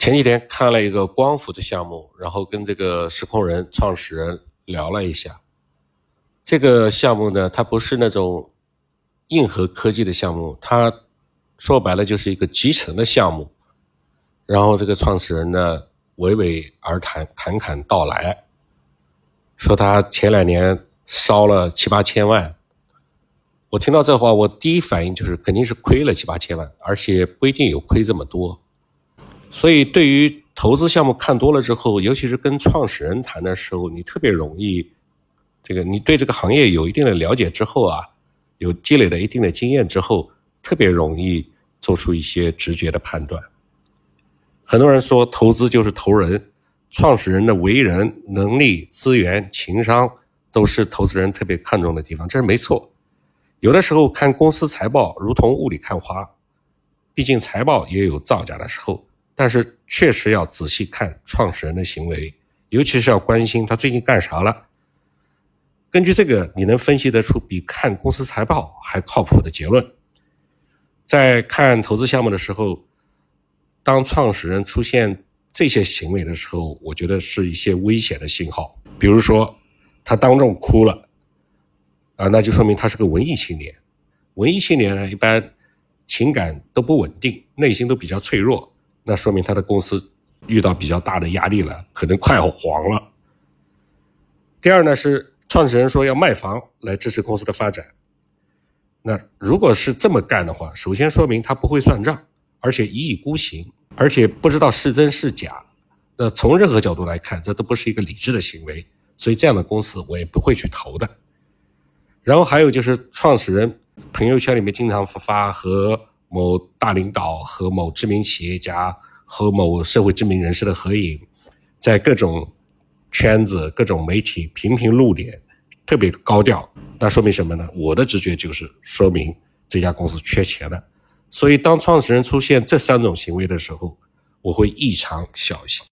前几天看了一个光伏的项目，然后跟这个时空人创始人聊了一下。这个项目呢，它不是那种硬核科技的项目，它说白了就是一个集成的项目。然后这个创始人呢，娓娓而谈，侃侃道来，说他前两年烧了七八千万。我听到这话，我第一反应就是肯定是亏了七八千万，而且不一定有亏这么多。所以，对于投资项目看多了之后，尤其是跟创始人谈的时候，你特别容易，这个你对这个行业有一定的了解之后啊，有积累了一定的经验之后，特别容易做出一些直觉的判断。很多人说投资就是投人，创始人的为人、能力、资源、情商都是投资人特别看重的地方，这是没错。有的时候看公司财报如同雾里看花，毕竟财报也有造假的时候。但是确实要仔细看创始人的行为，尤其是要关心他最近干啥了。根据这个，你能分析得出比看公司财报还靠谱的结论。在看投资项目的时候，当创始人出现这些行为的时候，我觉得是一些危险的信号。比如说，他当众哭了。啊，那就说明他是个文艺青年。文艺青年呢，一般情感都不稳定，内心都比较脆弱，那说明他的公司遇到比较大的压力了，可能快要黄了。第二呢，是创始人说要卖房来支持公司的发展。那如果是这么干的话，首先说明他不会算账，而且一意孤行，而且不知道是真是假。那从任何角度来看，这都不是一个理智的行为。所以这样的公司我也不会去投的。然后还有就是创始人朋友圈里面经常发和某大领导、和某知名企业家、和某社会知名人士的合影，在各种圈子、各种媒体频频露脸，特别高调。那说明什么呢？我的直觉就是说明这家公司缺钱了。所以当创始人出现这三种行为的时候，我会异常小心。